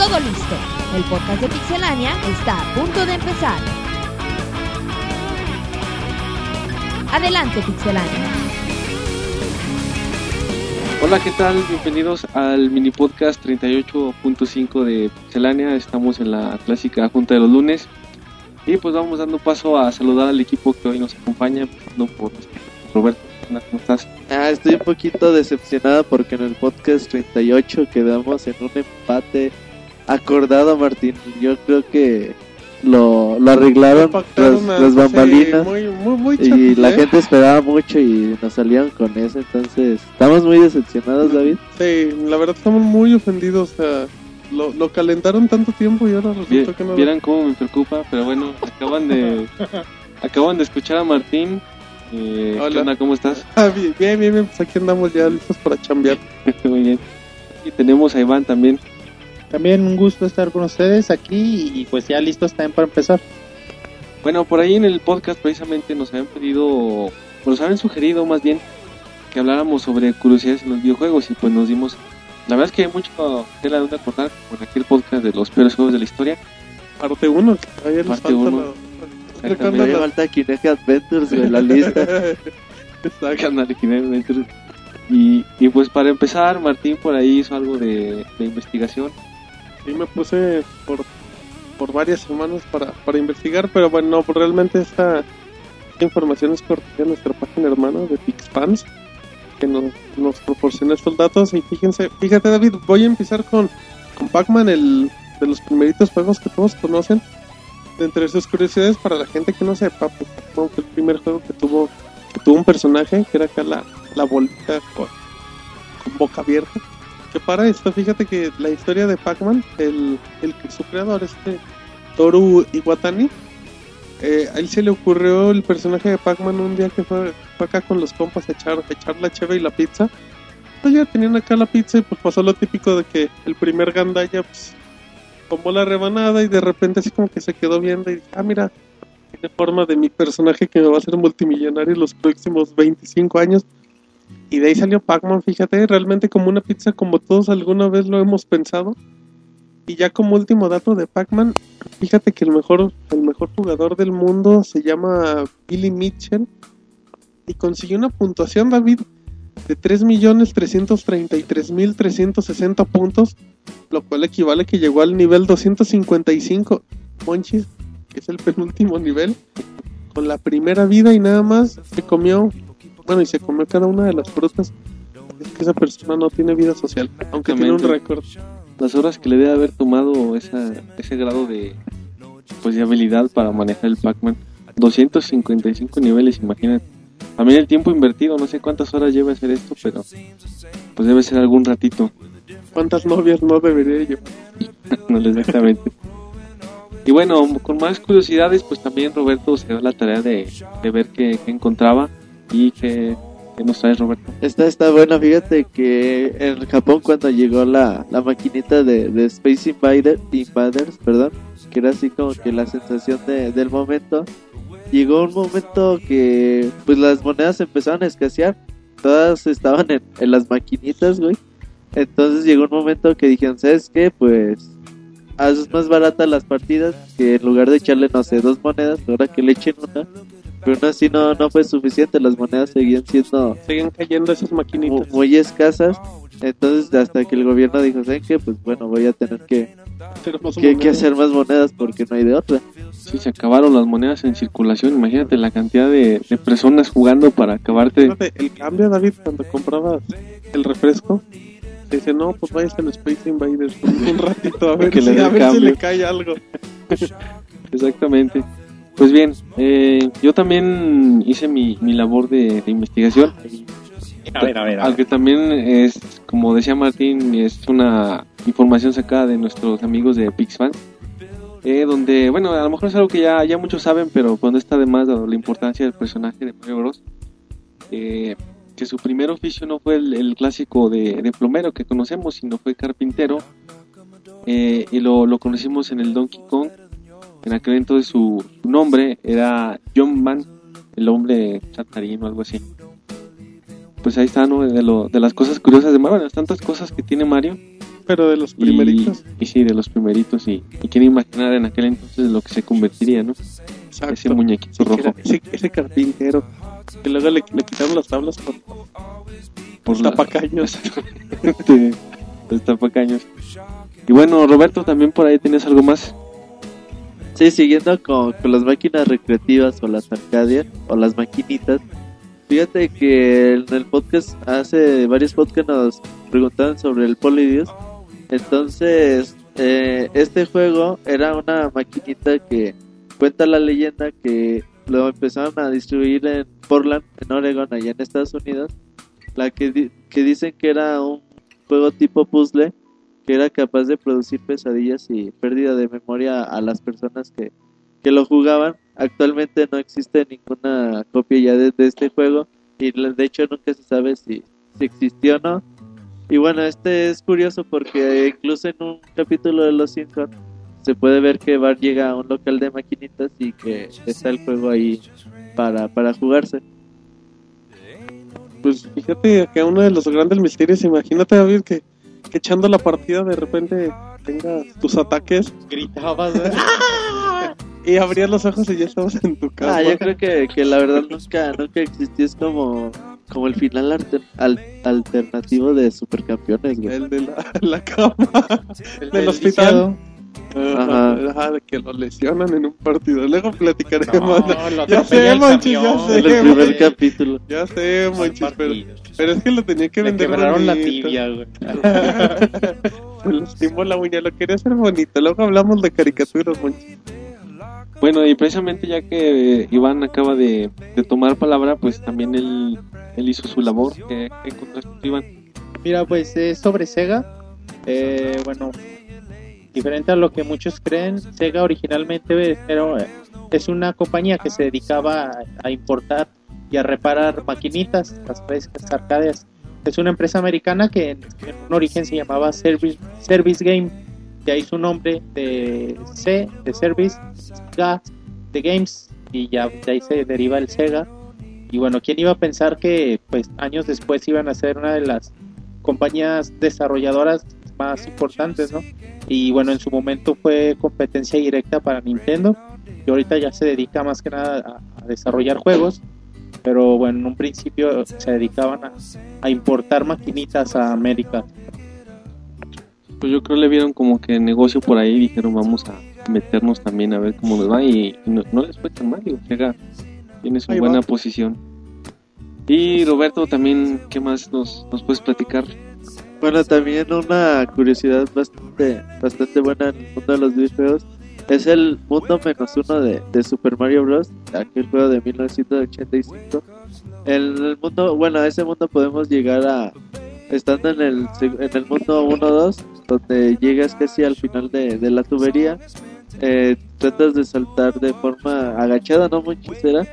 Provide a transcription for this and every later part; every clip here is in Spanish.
Todo listo. El podcast de Pixelania está a punto de empezar. Adelante, Pixelania. Hola, ¿qué tal? Bienvenidos al mini podcast 38.5 de Pixelania. Estamos en la clásica junta de los lunes. Y pues vamos dando paso a saludar al equipo que hoy nos acompaña, empezando por Roberto. ¿Cómo estás? Ah, estoy un poquito decepcionada porque en el podcast 38 quedamos en un empate acordado, Martín. Yo creo que lo, lo arreglaron las, las bambalinas. sí, muy, muy, muy y la ¿eh? gente esperaba mucho y nos salieron con eso. Entonces, estamos muy decepcionados, David. Sí, la verdad estamos muy ofendidos. O sea, lo, lo calentaron tanto tiempo y ahora resulta que no. Vieran cómo me preocupa, pero bueno, acaban de acaban de escuchar a Martín. Eh, ¿Qué Hola. onda? ¿Cómo estás? Ah, bien, bien, bien, bien, pues aquí andamos ya listos para chambear. Muy bien. Y tenemos a Iván también. También un gusto estar con ustedes aquí y pues ya listos también para empezar. Bueno, por ahí en el podcast precisamente nos habían pedido, o nos habían sugerido más bien, que habláramos sobre curiosidades en los videojuegos y pues nos dimos... La verdad es que hay mucho tela de donde cortar con aquel podcast de los peores juegos de la historia. Parte 1, todavía Parte falta uno. la-. Me falta Kinect Adventures en la lista. Adventures. Y, y pues para empezar, Martín por ahí hizo algo de, de investigación. Sí, me puse por, por varias semanas para, para investigar, pero bueno, no, realmente esta, información es cortesía de nuestra página hermana de Pixpans, que nos, nos proporciona estos datos. Y fíjense, fíjate David, voy a empezar con, con Pac-Man, el de los primeritos juegos que todos conocen. De entre sus curiosidades, para la gente que no sepa, pues Pac-Man el primer juego que tuvo, que tuvo un personaje, que era acá la, la bolita con, con boca abierta que para esto, fíjate que la historia de Pac-Man, el, el su creador, este Toru Iwatani, eh, a él se le ocurrió el personaje de Pac-Man un día que fue, fue acá con los compas a echar, a echar la cheve y la pizza. Pues ya tenían acá la pizza y pues pasó lo típico de que el primer gandaya pues tomó la rebanada y de repente así como que se quedó viendo y dije, ah mira, tiene forma de mi personaje que me va a hacer multimillonario en los próximos 25 años. Y de ahí salió Pac-Man, fíjate, realmente como una pizza como todos alguna vez lo hemos pensado. Y ya como último dato de Pac-Man, fíjate que el mejor, el mejor jugador del mundo se llama Billy Mitchell. Y consiguió una puntuación, David, de 3.333.360 puntos, lo cual equivale que llegó al nivel 255 Monchis, que es el penúltimo nivel, con la primera vida y nada más se comió bueno, y se comió cada una de las frutas. Es que esa persona no tiene vida social, aunque tiene un récord. Las horas que le debe haber tomado esa, ese grado de, pues, de habilidad para manejar el Pac-Man. 255 niveles, imagínate. También el tiempo invertido, no sé cuántas horas lleva hacer esto, pero pues debe ser algún ratito. ¿Cuántas novias no debería yo? no exactamente. Y bueno, con más curiosidades, pues también Roberto se dio la tarea de, de ver qué, qué encontraba qué, qué nos trae Roberto. Esta está buena, fíjate que en Japón cuando llegó la, la maquinita de, de Space Invader, Invaders, perdón, que era así como que la sensación de- del momento, llegó un momento que pues las monedas empezaron a escasear, todas estaban en, en las maquinitas, güey. Entonces llegó un momento que dijeron, ¿sabes qué? Pues haces más baratas las partidas que en lugar de echarle, no sé, dos monedas, ahora que le echen una. Pero aún así no, no fue suficiente, las monedas seguían siendo Siguen cayendo esas maquinitas. muy escasas. Entonces, hasta que el gobierno dijo, ¿saben qué? Pues bueno, voy a tener que, Tenemos que, que monedas. hacer más monedas porque no hay de otra. Sí, se acabaron las monedas en circulación. Imagínate la cantidad de, de personas jugando para acabarte. El cambio, David, cuando comprabas el refresco, te dice, no, pues vayas en Space Invaders un, ratito a ver, Que le si, a ver si le cae algo. Exactamente. Pues bien, eh, yo también hice mi, mi labor de, de investigación. A ver, a ver, a ver. Aunque también es, como decía Martín, es una información sacada de nuestros amigos de PixFan. Eh, donde, bueno, a lo mejor es algo que ya, ya muchos saben, pero cuando está de más la importancia del personaje de Mario Bros. eh, que su primer oficio no fue el, el clásico de, de plomero que conocemos, sino fue carpintero. Eh, y lo, lo conocimos en el Donkey Kong. En aquel entonces su, su nombre era John Man, el hombre chatarino, algo así. Pues ahí está, ¿no? De, lo, de las cosas curiosas de Mario, tantas cosas que tiene Mario. Pero de los primeritos. y sí, de los primeritos. Y, y quién imaginar en aquel entonces lo que se convertiría, ¿no? Exacto. Ese muñequito rojo. ese, ese carpintero. Que luego le, le quitaron las tablas por, Por la- tapacaños. los tapacaños. Y bueno, Roberto, también por ahí tienes algo más. Sí, siguiendo con, con las máquinas recreativas o las arcadias o las maquinitas. Fíjate que en el podcast, hace varios podcasts nos preguntaban sobre el Polydeus. Entonces, eh, este juego era una maquinita que cuenta la leyenda que lo empezaron a distribuir en Portland, en Oregon, allá en Estados Unidos. La que, di- que dicen que era un juego tipo puzzle que era capaz de producir pesadillas y pérdida de memoria a las personas que, que lo jugaban. Actualmente no existe ninguna copia ya de, este juego y de hecho nunca se sabe si, si existió o no. Y bueno, este es curioso porque incluso en un capítulo de Los Simpsons se puede ver que Bart llega a un local de maquinitas y que está el juego ahí para, para jugarse. Pues fíjate que uno de los grandes misterios, imagínate David que echando la partida de repente tengas tus ataques Gritabas, ¿eh? y abrías los ojos y ya estabas en tu casa. Ah, yo creo que, que la verdad nunca, nunca existió. Es como, como el final alter- al- alternativo de Supercampeones, güey. El de la, la cama. El Del hospital. lisiado. Ajá, Ajá. que lo lesionan en un partido. Luego platicaremos. No, ya sé, el Monchi, ya sé. En el primer capítulo. Ya sé, Monchis, pero, pero es que lo tenía que Le vender quebraron la tibia, güey. Me lastimó la uña, lo quería hacer bonito. Luego hablamos de caricaturas, Monchis. Bueno, y precisamente ya que Iván acaba de, de tomar palabra, pues también él, él hizo su labor. ¿Qué, qué Iván? Mira, pues es sobre Sega. Eh, bueno, diferente a lo que muchos creen, Sega originalmente era, es una compañía que se dedicaba a, importar y a reparar maquinitas, las frescas arcades. Es una empresa americana que en, un origen se llamaba Service, Service Game, de ahí su nombre de C, de Service, Ga, de Games, y ya de ahí se deriva el Sega. Y bueno, ¿quién iba a pensar que pues años después iban a ser una de las compañías desarrolladoras más importantes, ¿no? Y bueno, en su momento fue competencia directa para Nintendo y ahorita ya se dedica más que nada a, a desarrollar juegos, pero bueno, en un principio se dedicaban a, a importar maquinitas a América. Pues yo creo le vieron como que negocio por ahí y dijeron vamos a meternos también a ver cómo nos va y, y no, no les fue tan mal, digo, Sega tiene su Ahí buena posición. Y Roberto, también, ¿qué más nos, nos puedes platicar? Bueno, también una curiosidad bastante, bastante buena en el mundo de los videojuegos es el mundo menos uno de, de Super Mario Bros. Aquel juego de 1985. En el mundo, bueno, a ese mundo podemos llegar a estando en el en el mundo 1-2, donde llegas casi al final de, de la tubería. eh, tratas de saltar de forma agachada, no muy chistera,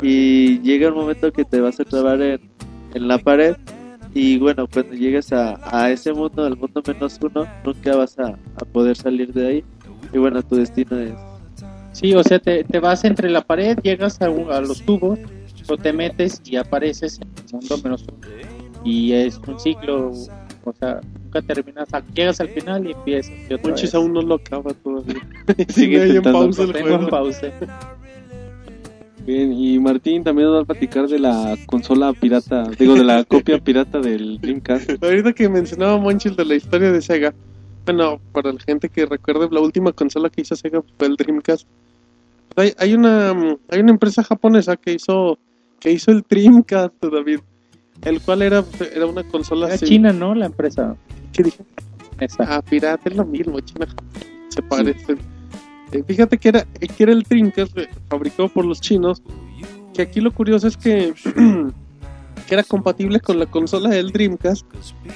y llega un momento que te vas a clavar en, en la pared y bueno, cuando llegues a, a ese mundo, al mundo menos uno, nunca vas a, a poder salir de ahí. Y bueno, tu destino es... Sí, o sea, te, te vas entre la pared, llegas a, a los tubos, o te metes y apareces en el mundo menos uno. Y es un ciclo, o sea, nunca terminas, llegas al final y empiezas. y otra Monchis vez. aún no lo acaba todavía. Sigue en intentando. pausa el Tengo en juego. pausa. Bien, y Martín también nos va a platicar de la consola pirata, digo, de la copia pirata del Dreamcast. Ahorita que mencionaba Monchis de la historia de Sega, bueno, para la gente que recuerde, la última consola que hizo Sega fue el Dreamcast. Hay, hay una hay una empresa japonesa que hizo que hizo el Dreamcast, David, el cual era era una consola Era así- China, ¿no? La empresa. ¿Qué dije? Esa. Ah, pirata es lo mismo, China se parecen. Eh, fíjate que era, que era el Dreamcast eh, fabricado por los chinos, que aquí lo curioso es que, que era compatible con la consola del Dreamcast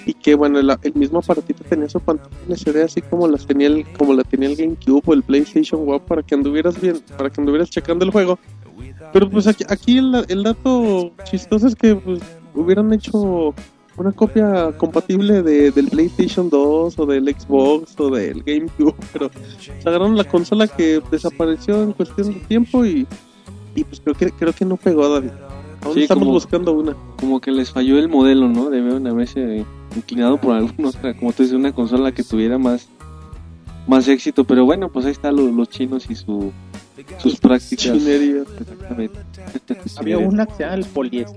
y que bueno, el, mismo aparatito tenía su pantalla LCD así como las tenía el, como la tenía el GameCube o el PlayStation One para que anduvieras bien, para que anduvieras checando el juego. Pero pues aquí, aquí el, el dato chistoso es que pues, hubieran hecho una copia compatible de, del PlayStation 2 o del Xbox o del GameCube, pero se agarraron la consola que desapareció en cuestión de tiempo y, y pues creo que, creo que no pegó, David. Aún Sí, estamos como- buscando una. Como que les falló el modelo, ¿no? Debieron haberse inclinado por alguna otra, como tú dices, una consola que tuviera más más éxito, pero bueno, pues ahí están los, los chinos y su, sus prácticas. Exactamente. Había una que se llama el poliéster.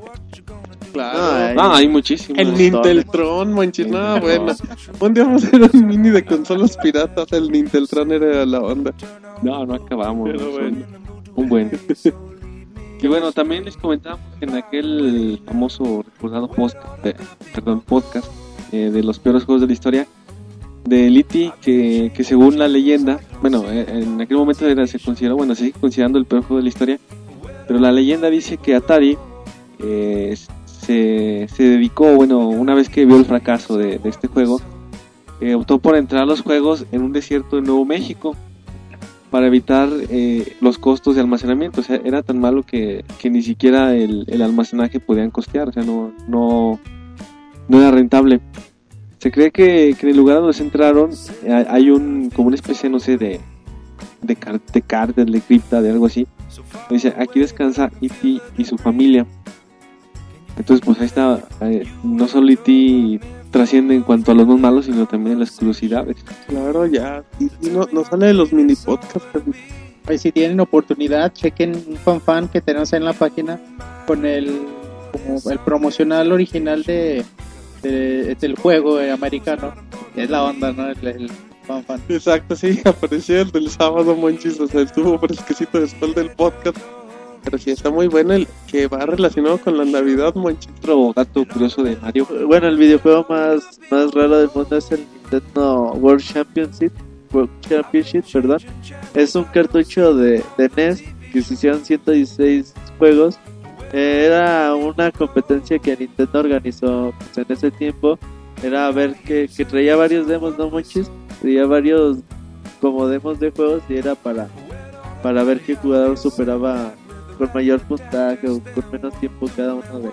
Claro. Ah, hay muchísimos. El Ninteltron, manches, no, bueno. Un día vamos a hacer un mini de consolas piratas, el Ninteltron era la onda. No, no acabamos. Pero bueno. Un buen. Y bueno, también les comentábamos que en aquel famoso recordado podcast, de- perdón, podcast eh, de los peores juegos de la historia, de Liti, que, que según la leyenda, bueno, eh, en aquel momento era, se consideró, bueno, se sigue considerando el peor juego de la historia, pero la leyenda dice que Atari eh, se, se dedicó, bueno, una vez que vio el fracaso de, este juego, eh, optó por entrar a los juegos en un desierto de Nuevo México para evitar eh, los costos de almacenamiento. O sea, era tan malo que, que ni siquiera el, almacenaje podían costear. O sea, no, no, no era rentable. Se cree que, en el lugar donde se entraron eh, hay- un, como una especie, no sé, de, de, de de cripta, de algo así. Dice, aquí descansa E.T. y su familia. Entonces, pues ahí está, eh, no solo E.T. trasciende en cuanto a los más malos, sino también en las curiosidades. Claro, ya. Y, y no, no sale de los mini podcasts. Pues si tienen oportunidad, chequen un fan fan que tenemos en la página con el como el promocional original de, de- del juego eh, americano. Es la onda, ¿no? El, el fan fan. Exacto, sí, apareció el del sábado, monchis. O sea, estuvo fresquecito después del podcast. Pero sí, está muy bueno el que va relacionado con la Navidad, monchis. Otro dato curioso de Mario. Bueno, el videojuego más, más raro del mundo es el Nintendo World Championship. World Championship, perdón. Es un cartucho de, de NES que se hicieron 116 juegos. Eh, era una competencia que Nintendo organizó pues, en ese tiempo. Era ver que, que traía varios demos, no muchos. Traía varios como demos de juegos y era para, para ver qué jugador superaba con mayor puntaje o con menos tiempo cada uno de,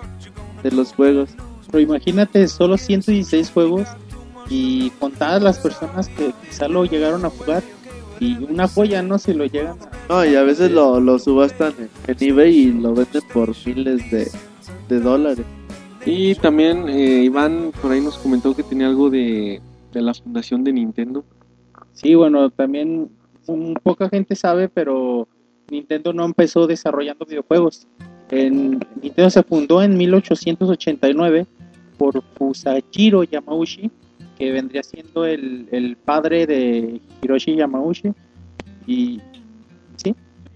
de los juegos. Pero imagínate, solo 116 juegos y contadas las personas que quizá lo llegaron a jugar. Y una joya, ¿no? Si lo llegan a... No, y a veces lo, lo subastan en, en eBay y lo venden por miles de, de dólares. Y también eh, Iván por ahí nos comentó que tenía algo de, de la fundación de Nintendo. Sí, bueno, también un, poca gente sabe, pero Nintendo no empezó desarrollando videojuegos. En, Nintendo se fundó en 1889 por Fusajiro Yamauchi, que vendría siendo el, el padre de Hiroshi Yamauchi. Y ¿Qué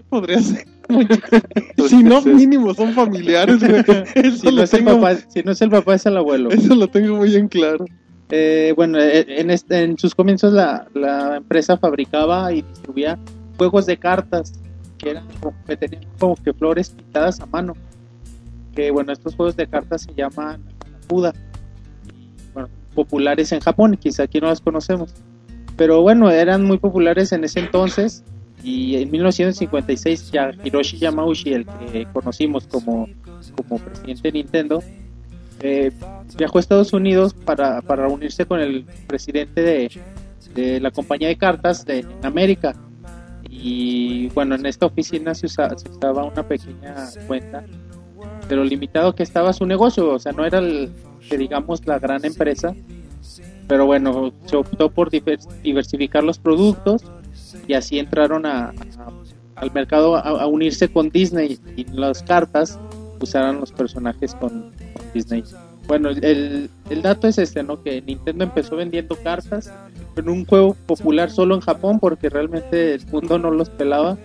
podría ser? si no, mínimo son familiares, si no, es el papá, si no es el papá, es el abuelo. eso lo tengo muy en claro. Eh, bueno, eh, en, este- en sus comienzos la, la empresa fabricaba y distribuía juegos de cartas que eran que tenían como que flores pintadas a mano. Que bueno, estos juegos de cartas se llaman Buda. Bueno, populares en Japón, quizá aquí no los conocemos. Pero bueno, eran muy populares en ese entonces. Y en 1956 ya Hiroshi Yamauchi, el que conocimos como, como presidente de Nintendo, eh, viajó a Estados Unidos para, para reunirse con el presidente de, de la compañía de cartas de en América. Y bueno, en esta oficina se, usa- se usaba una pequeña cuenta de lo limitado que estaba su negocio, o sea, no era el, que digamos la gran empresa, pero bueno, se optó por diver- diversificar los productos y así entraron a, al mercado a, unirse con Disney y las cartas usaron los personajes con, con Disney. Bueno, el, el dato es este, ¿no? Que Nintendo empezó vendiendo cartas en un juego popular solo en Japón porque realmente el mundo no los pelaba.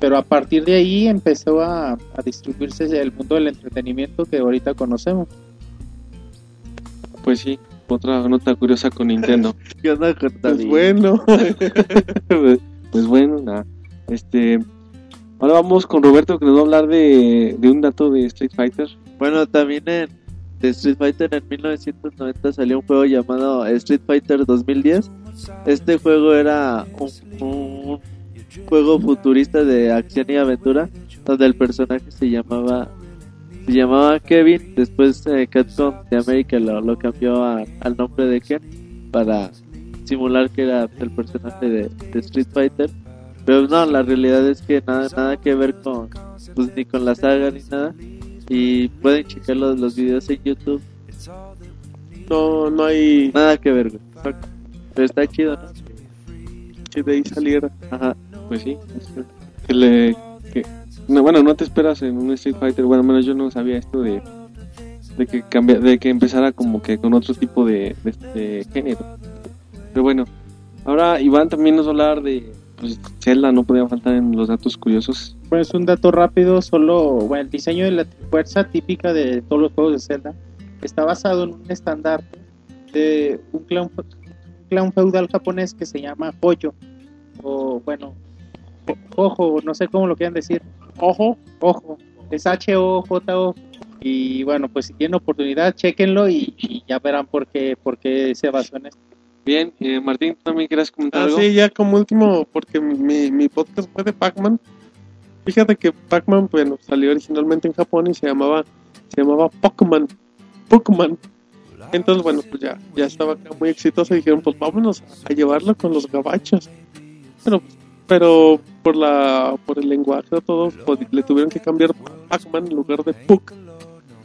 Pero a partir de ahí empezó a, a distribuirse el mundo del entretenimiento que ahorita conocemos. Pues sí, otra nota curiosa con Nintendo. ¿Qué onda con Pues bueno, pues bueno, nada. Este, ahora vamos con Roberto que nos va a hablar de, de un dato de Street Fighter. Bueno, también en de Street Fighter en 1990 salió un juego llamado Street Fighter 2010. Este juego era un, juego futurista de acción y aventura donde el personaje se llamaba se llamaba Kevin. Después eh, Capcom de América lo, lo cambió al nombre de Ken para simular que era el personaje de, de Street Fighter. Pero no, la realidad es que nada nada que ver con pues ni con la saga ni nada y pueden checar los, los videos en YouTube No, no hay Nada que ver, güey. Pero está chido, ¿no? que de ahí saliera. Ajá. Pues sí. que- le, que, no, bueno, no te esperas en un Street Fighter. Bueno, menos yo no sabía esto de, de que cambia, de que empezara como que con otro tipo de, de, de género. Pero bueno, ahora Iván también nos va a hablar de pues, Zelda, no podía faltar en los datos curiosos. Pues un dato rápido, solo, bueno, el diseño de la fuerza típica de todos los juegos de Zelda está basado en un estandarte de un clan, un clan feudal japonés que se llama Hoyo, o bueno, Ojo, no sé cómo lo quieran decir, Ojo, Ojo, es H-O-J-O, y bueno, pues si tienen oportunidad, chequenlo y, y ya verán por qué, por qué se basó en esto. Bien, eh, Martín, ¿tú también quieres comentar Ah, algo? sí, ya como último, porque mi, mi podcast fue de Pac-Man. Fíjate que Pac-Man, bueno, salió originalmente en Japón y se llamaba, se llamaba Pokémon. Pokémon. Entonces, bueno, pues ya, ya estaba acá muy exitoso y dijeron, pues vámonos a llevarlo con los gabachos. Pero, pero por la, por el lenguaje o todo, pues, le tuvieron que cambiar Pac-Man en lugar de Puck.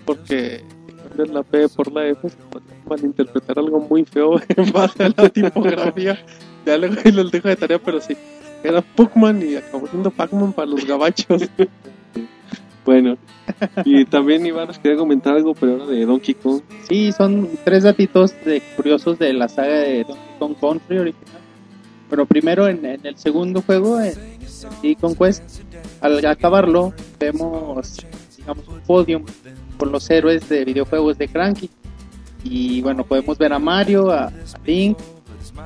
Porque cambiar la P por la F malinterpretar algo muy feo en base a la tipografía. Ya luego ahí les dejo de tarea, pero sí. Era Pac-Man y acabó siendo Pac-Man para los gabachos. Bueno, y también Iván nos quería comentar algo, pero ahora de Donkey Kong. Sí, son tres datitos de, curiosos de la saga de Donkey Kong Country original. Pero primero en, en el segundo juego, en Donkey Kong Quest, al acabarlo vemos digamos un podium con los héroes de videojuegos de Cranky. Y bueno, podemos ver a Mario, a, a Link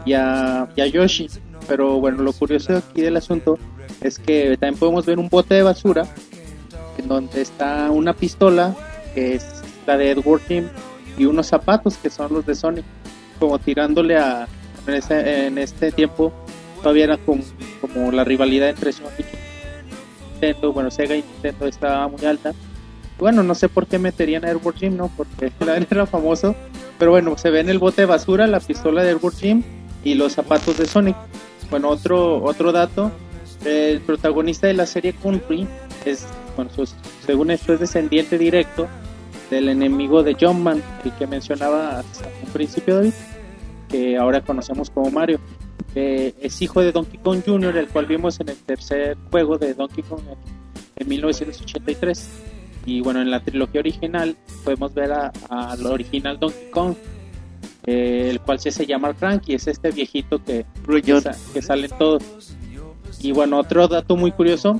y a, Yoshi. Pero bueno, lo curioso aquí del asunto es que también podemos ver un bote de basura en donde está una pistola que es la de Edward Team y unos zapatos que son los de Sonic como tirándole a en, ese- en este tiempo todavía era como, como la rivalidad entre Sonic y Nintendo bueno Sega y Nintendo estaba muy alta bueno no sé por qué meterían a Edward Jim no porque era famoso pero bueno se ve en el bote de basura la pistola de Edward Jim y los zapatos de Sonic bueno otro otro dato el protagonista de la serie Country es bueno, según esto es descendiente directo del enemigo de Jumpman, el que mencionaba hasta un principio David, que ahora conocemos como Mario. Es hijo de Donkey Kong Jr., el cual vimos en el tercer juego de Donkey Kong en 1983. Y bueno, en la trilogía original podemos ver a- al original Donkey Kong, eh, el cual sí se llama Cranky, es este viejito que, que, sa- que salen todos. Y bueno, otro dato muy curioso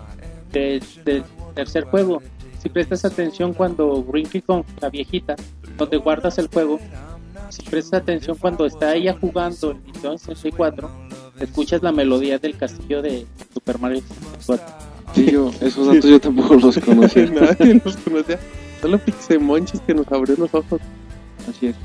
del, del tercer juego. Si prestas atención cuando Donkey Kong, la viejita, donde guardas el juego, si prestas atención cuando está ella jugando el Nintendo 64, escuchas la melodía del castillo de Super Mario 64. Sí, yo, esos datos yo tampoco los conocía. Nadie los conocía. Solo Pixemonchis que nos abrió los ojos. Así es.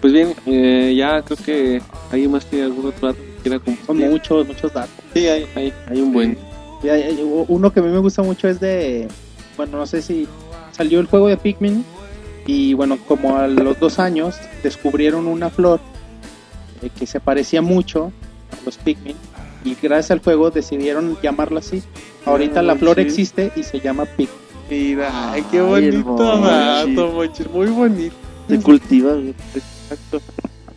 Pues bien, eh, ya creo que alguien más tiene algún otro dato que quiera Son compartir. muchos, muchos datos. Sí, hay, hay, hay un buen. Hay- hay- uno que a mí me gusta mucho es de, bueno, no sé si salió el juego de Pikmin y bueno, como a los dos años descubrieron una flor eh, que se parecía mucho a los Pikmin y gracias al juego decidieron llamarla así. Ahorita Ah, la flor sí. existe y se llama Pikmin. Mira, ay, qué bonito dato, Monchis. Muy bonito. Se cultiva. Exacto.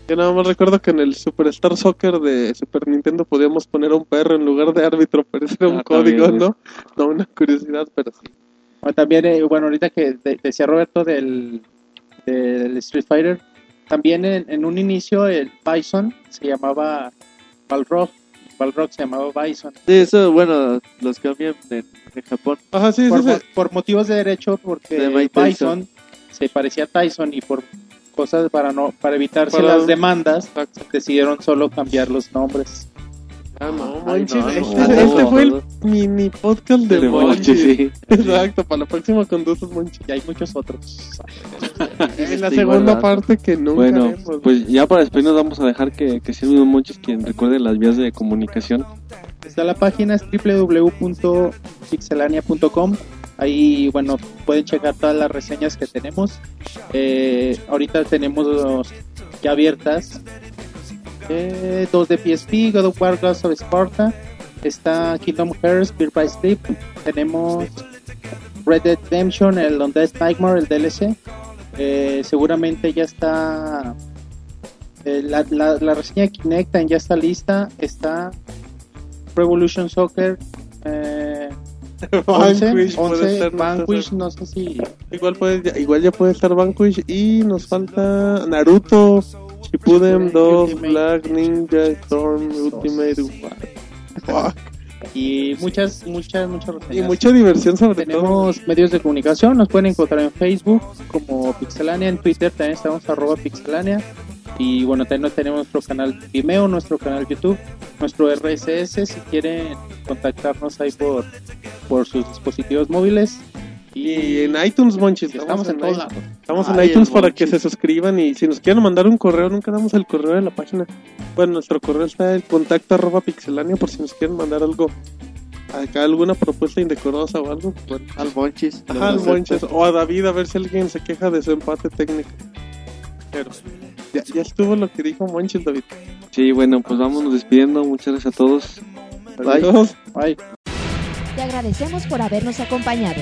Yo nada más recuerdo que en el Superstar Soccer de Super Nintendo podíamos poner a un perro en lugar de árbitro, pero ese era un Ah, código, también, ¿no? No, una curiosidad, pero sí. Bueno, también, eh, bueno, ahorita que de- decía Roberto del, del Street Fighter, también en, en un inicio el Bison se llamaba Balrog, Balrog se llamaba Bison. Sí, eso, bueno, los cambian en, en Japón. Ajá, sí, sí, por, sí. por motivos de derecho, porque De Bison Tyson. se parecía a Tyson y por cosas para no para evitarse Para- las demandas, Exacto. decidieron solo cambiar los nombres. Ah, no, Ay, Monchis. no, este, no, este no, fue el no. mini podcast de, De. Monchis, sí. Exacto, para la próxima conduces Monchis. Y hay muchos otros. En la Está segunda igualado. parte que nunca Bueno, haremos. pues ya para despedirnos vamos a dejar que, que sea el mismo Monchis quien recuerde las vías de comunicación. Está la página es www.pixelania.com. Ahí, bueno, pueden checar todas las reseñas que tenemos. Eh, ahorita tenemos ya abiertas eh, dos de PSP, God of War, Ghost of Sparta. Está Kingdom Hearts, Beer by Sleep. Tenemos Red Dead Redemption, el Undead Nightmare, el DLC. Eh, seguramente ya está Eh, la, la, la reseña de Kinect ya está lista. Está Revolution Soccer. Eh, 11, Vanquish, puede 11, ser, no Vanquish, sé. no sé si. Igual, puede, igual ya puede estar Vanquish. Y nos falta Naruto, Shippuden Shippuden, 2, Ultimate. Black Ninja Storm, Ultimate. Fuck. Y muchas, muchas, muchas reseñas. Y mucha diversión sobre todo. Tenemos medios de comunicación, nos pueden encontrar en Facebook como Pixelania, en Twitter también estamos arroba Pixelania y bueno, también tenemos nuestro canal Vimeo, nuestro canal YouTube, nuestro RSS si quieren contactarnos ahí por, por sus dispositivos móviles Y en iTunes, Monchis. estamos en todos lados. Estamos en iTunes para que se suscriban y si nos quieren mandar un correo, nunca damos el correo de la página. Bueno, nuestro correo está el contacto arroba pixelania por si nos quieren mandar algo, acá alguna propuesta indecorosa o algo. Bueno, Al Monchis. ajá, al Monchis o a David a ver si alguien se queja de su empate técnico. Pero ya, ya estuvo lo que dijo Monchis, David. Sí, bueno, pues vámonos despidiendo. Muchas gracias a todos. Bye. Bye. Te agradecemos por habernos acompañado.